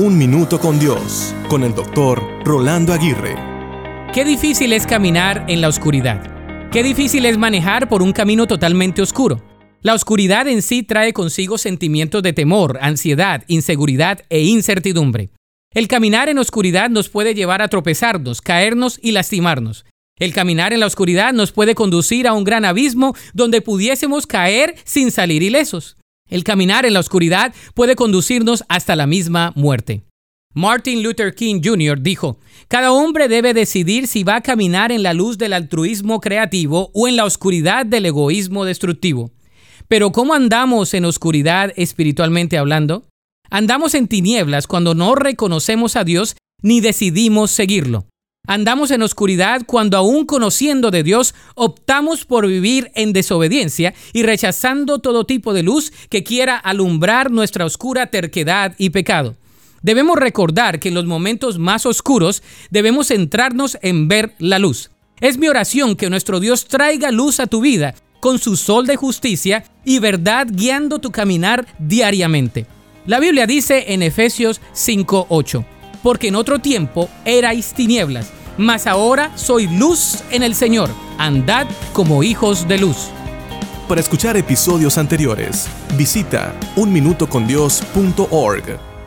Un Minuto con Dios, con el doctor Rolando Aguirre. Qué difícil es caminar en la oscuridad. Qué difícil es manejar por un camino totalmente oscuro. La oscuridad en sí trae consigo sentimientos de temor, ansiedad, inseguridad e incertidumbre. El caminar en oscuridad nos puede llevar a tropezarnos, caernos y lastimarnos. El caminar en la oscuridad nos puede conducir a un gran abismo donde pudiésemos caer sin salir ilesos. El caminar en la oscuridad puede conducirnos hasta la misma muerte. Martin Luther King Jr. dijo, cada hombre debe decidir si va a caminar en la luz del altruismo creativo o en la oscuridad del egoísmo destructivo. Pero ¿cómo andamos en oscuridad espiritualmente hablando? Andamos en tinieblas cuando no reconocemos a Dios ni decidimos seguirlo. Andamos en oscuridad cuando aún conociendo de Dios optamos por vivir en desobediencia y rechazando todo tipo de luz que quiera alumbrar nuestra oscura terquedad y pecado. Debemos recordar que en los momentos más oscuros debemos centrarnos en ver la luz. Es mi oración que nuestro Dios traiga luz a tu vida con su sol de justicia y verdad guiando tu caminar diariamente. La Biblia dice en Efesios 5:8, porque en otro tiempo erais tinieblas mas ahora soy luz en el Señor. Andad como hijos de luz. Para escuchar episodios anteriores, visita unminutocondios.org.